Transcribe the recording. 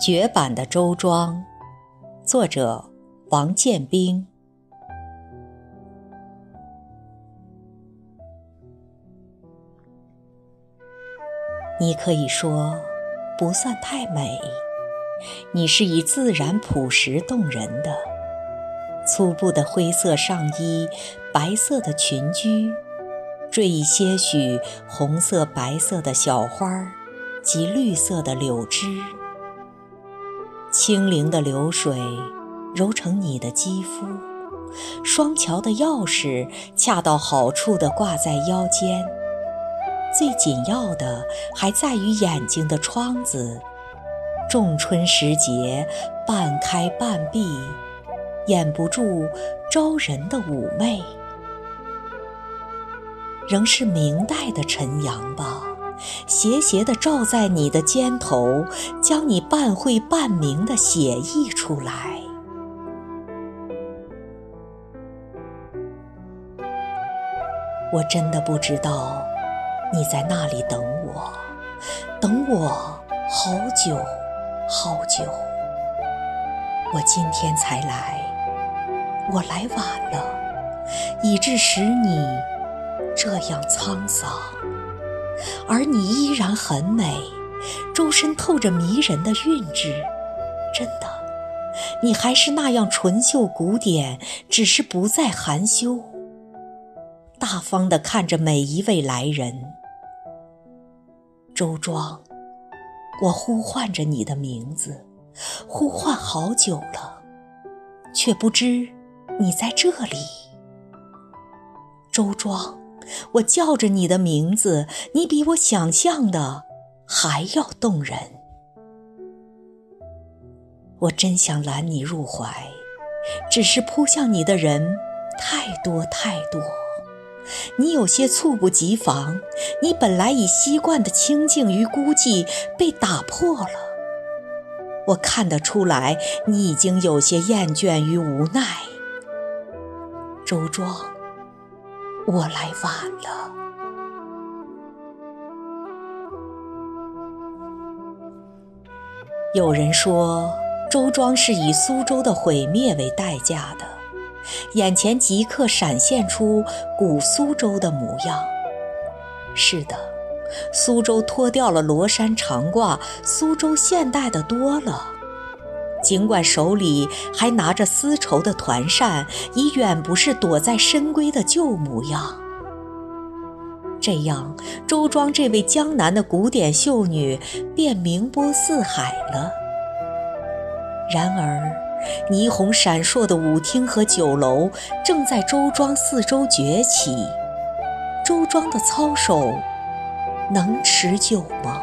绝版的周庄，作者王建兵。你可以说不算太美，你是以自然朴实动人的粗布的灰色上衣，白色的裙裾，缀以些许红色、白色的小花及绿色的柳枝。清灵的流水揉成你的肌肤，双桥的钥匙恰到好处地挂在腰间。最紧要的还在于眼睛的窗子，仲春时节半开半闭，掩不住招人的妩媚。仍是明代的晨阳吧。斜斜地照在你的肩头，将你半会半明的写意出来。我真的不知道你在那里等我，等我好久好久。我今天才来，我来晚了，以致使你这样沧桑。而你依然很美，周身透着迷人的韵致。真的，你还是那样纯秀古典，只是不再含羞，大方地看着每一位来人。周庄，我呼唤着你的名字，呼唤好久了，却不知你在这里。周庄。我叫着你的名字，你比我想象的还要动人。我真想揽你入怀，只是扑向你的人太多太多，你有些猝不及防。你本来已习惯的清静与孤寂被打破了。我看得出来，你已经有些厌倦与无奈。周庄。我来晚了。有人说，周庄是以苏州的毁灭为代价的，眼前即刻闪现出古苏州的模样。是的，苏州脱掉了罗衫长褂，苏州现代的多了。尽管手里还拿着丝绸的团扇，已远不是躲在深闺的旧模样。这样，周庄这位江南的古典秀女便名播四海了。然而，霓虹闪烁的舞厅和酒楼正在周庄四周崛起。周庄的操守能持久吗？